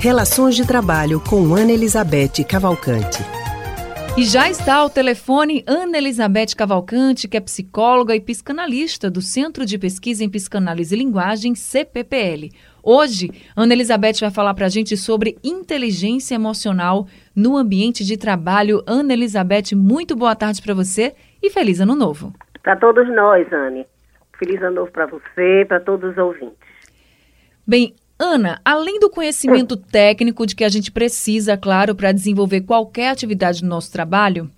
Relações de Trabalho com Ana Elizabeth Cavalcante. E já está ao telefone Ana Elizabeth Cavalcante, que é psicóloga e psicanalista do Centro de Pesquisa em Psicanálise e Linguagem, CPPL. Hoje, Ana Elizabeth vai falar para a gente sobre inteligência emocional no ambiente de trabalho. Ana Elizabeth, muito boa tarde para você e feliz ano novo. Para todos nós, Anne. Feliz ano novo para você, para todos os ouvintes. Bem, Ana, além do conhecimento técnico de que a gente precisa, claro, para desenvolver qualquer atividade no nosso trabalho,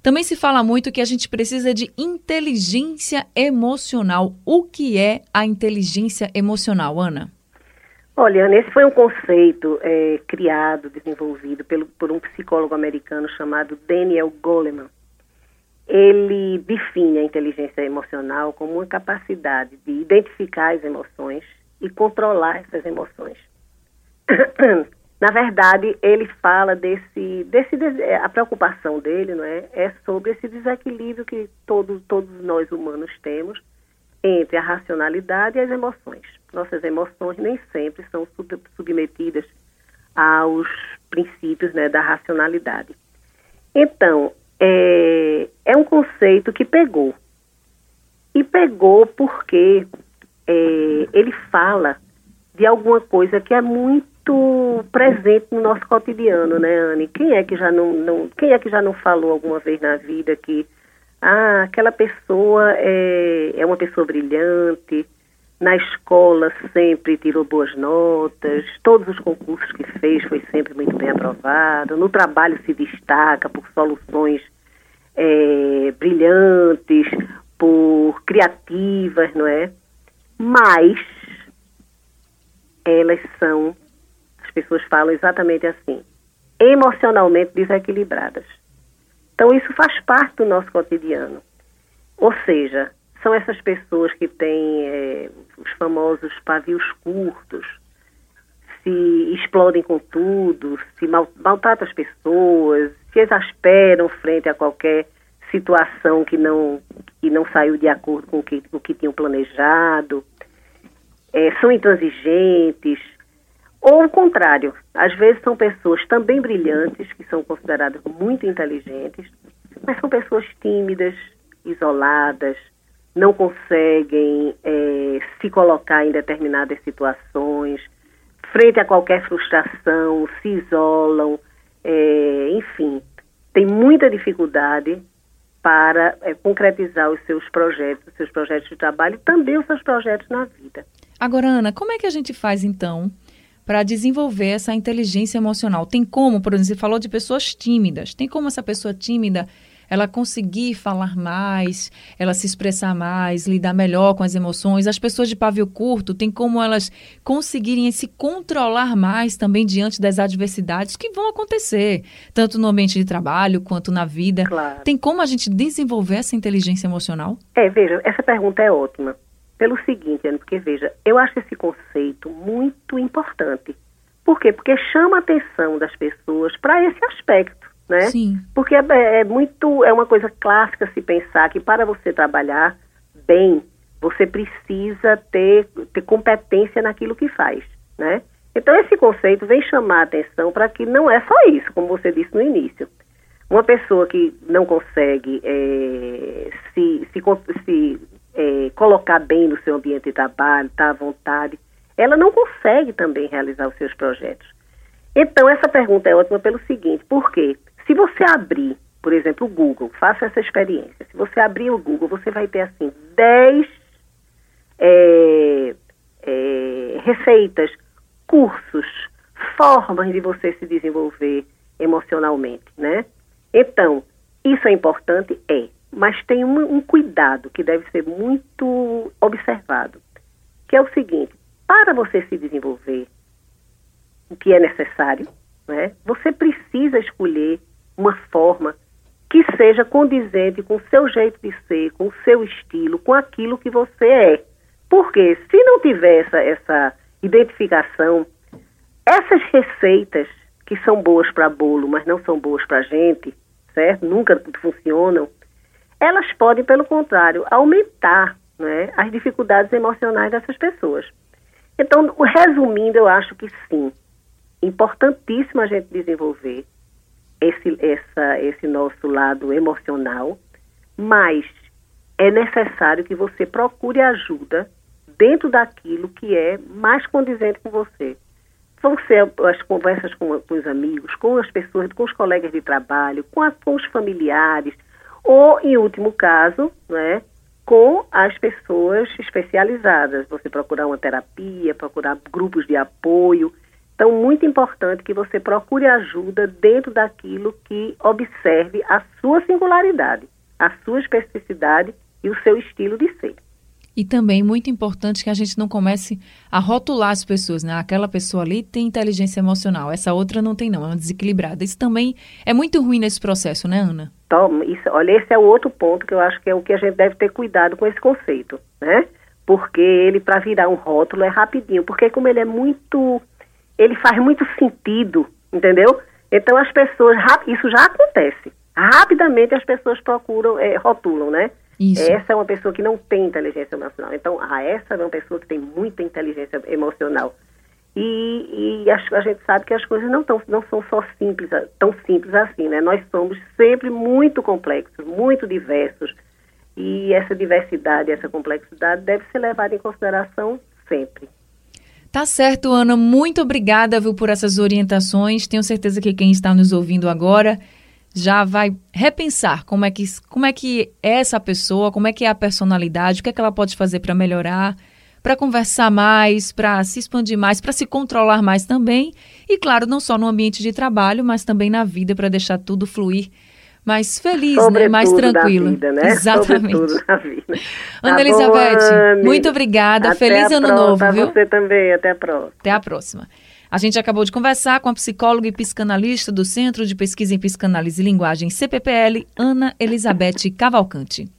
também se fala muito que a gente precisa de inteligência emocional. O que é a inteligência emocional, Ana? Olha, Ana, esse foi um conceito é, criado, desenvolvido pelo, por um psicólogo americano chamado Daniel Goleman. Ele define a inteligência emocional como uma capacidade de identificar as emoções e controlar essas emoções. Na verdade, ele fala desse, desse a preocupação dele, não é, é sobre esse desequilíbrio que todos todos nós humanos temos entre a racionalidade e as emoções. Nossas emoções nem sempre são sub, submetidas aos princípios né, da racionalidade. Então, é, é um conceito que pegou. E pegou porque é, ele fala de alguma coisa que é muito presente no nosso cotidiano, né, Anne? Quem é que já não, não, quem é que já não falou alguma vez na vida que ah, aquela pessoa é, é uma pessoa brilhante, na escola sempre tirou boas notas, todos os concursos que fez foi sempre muito bem aprovado, no trabalho se destaca por soluções é, brilhantes, por criativas, não é? Mas elas são, as pessoas falam exatamente assim, emocionalmente desequilibradas. Então, isso faz parte do nosso cotidiano. Ou seja, são essas pessoas que têm é, os famosos pavios curtos, se explodem com tudo, se mal, maltratam as pessoas, se exasperam frente a qualquer situação que não, que não saiu de acordo com o que, o que tinham planejado, é, são intransigentes, ou o contrário, às vezes são pessoas também brilhantes, que são consideradas muito inteligentes, mas são pessoas tímidas, isoladas, não conseguem é, se colocar em determinadas situações, frente a qualquer frustração, se isolam, é, enfim, tem muita dificuldade para é, concretizar os seus projetos, os seus projetos de trabalho, também os seus projetos na vida. Agora, Ana, como é que a gente faz então para desenvolver essa inteligência emocional? Tem como, por exemplo, você falou de pessoas tímidas, tem como essa pessoa tímida ela conseguir falar mais, ela se expressar mais, lidar melhor com as emoções. As pessoas de pavio curto tem como elas conseguirem se controlar mais também diante das adversidades que vão acontecer, tanto no ambiente de trabalho quanto na vida. Claro. Tem como a gente desenvolver essa inteligência emocional? É, veja, essa pergunta é ótima. Pelo seguinte, Ana, porque veja, eu acho esse conceito muito importante. Por quê? Porque chama a atenção das pessoas para esse aspecto né? Sim. Porque é, é, muito, é uma coisa clássica se pensar que para você trabalhar bem, você precisa ter, ter competência naquilo que faz, né? Então esse conceito vem chamar a atenção para que não é só isso, como você disse no início. Uma pessoa que não consegue é, se, se, se é, colocar bem no seu ambiente de trabalho, estar tá à vontade, ela não consegue também realizar os seus projetos. Então, essa pergunta é ótima pelo seguinte: por quê? Se você abrir, por exemplo, o Google, faça essa experiência. Se você abrir o Google, você vai ter assim 10 é, é, receitas, cursos, formas de você se desenvolver emocionalmente, né? Então, isso é importante? É. Mas tem um, um cuidado que deve ser muito observado, que é o seguinte, para você se desenvolver, o que é necessário, né? Você precisa escolher uma forma que seja condizente com o seu jeito de ser, com o seu estilo, com aquilo que você é. Porque se não tiver essa, essa identificação, essas receitas que são boas para bolo, mas não são boas para gente, certo? Nunca funcionam. Elas podem, pelo contrário, aumentar né, as dificuldades emocionais dessas pessoas. Então, resumindo, eu acho que sim. importantíssimo a gente desenvolver esse, essa, esse nosso lado emocional, mas é necessário que você procure ajuda dentro daquilo que é mais condizente com você. Vão ser as conversas com, com os amigos, com as pessoas, com os colegas de trabalho, com, a, com os familiares, ou, em último caso, né, com as pessoas especializadas. Você procurar uma terapia, procurar grupos de apoio. Então, muito importante que você procure ajuda dentro daquilo que observe a sua singularidade, a sua especificidade e o seu estilo de ser. E também muito importante que a gente não comece a rotular as pessoas, né? Aquela pessoa ali tem inteligência emocional, essa outra não tem não, é uma desequilibrada. Isso também é muito ruim nesse processo, né, Ana? Toma, isso, olha, esse é o outro ponto que eu acho que é o que a gente deve ter cuidado com esse conceito, né? Porque ele, para virar um rótulo, é rapidinho. Porque como ele é muito... Ele faz muito sentido, entendeu? Então as pessoas... Isso já acontece. Rapidamente as pessoas procuram, é, rotulam, né? Isso. Essa é uma pessoa que não tem inteligência emocional. Então, ah, essa é uma pessoa que tem muita inteligência emocional. E, e a, a, gente sabe que as coisas não, tão, não são só simples, tão simples assim, né? Nós somos sempre muito complexos, muito diversos. E essa diversidade, essa complexidade deve ser levada em consideração sempre. Tá certo, Ana. Muito obrigada viu, por essas orientações. Tenho certeza que quem está nos ouvindo agora já vai repensar como é que, como é, que é essa pessoa, como é que é a personalidade, o que é que ela pode fazer para melhorar, para conversar mais, para se expandir mais, para se controlar mais também. E claro, não só no ambiente de trabalho, mas também na vida, para deixar tudo fluir mais feliz, né? mais tranquilo. Vida, né? Exatamente. na vida. Ana tá Elizabeth, bom, muito obrigada. Até Feliz ano novo, viu? Você também, até a próxima. Até a próxima. A gente acabou de conversar com a psicóloga e psicanalista do Centro de Pesquisa em Psicanálise e Linguagem CPPL, Ana Elizabeth Cavalcante.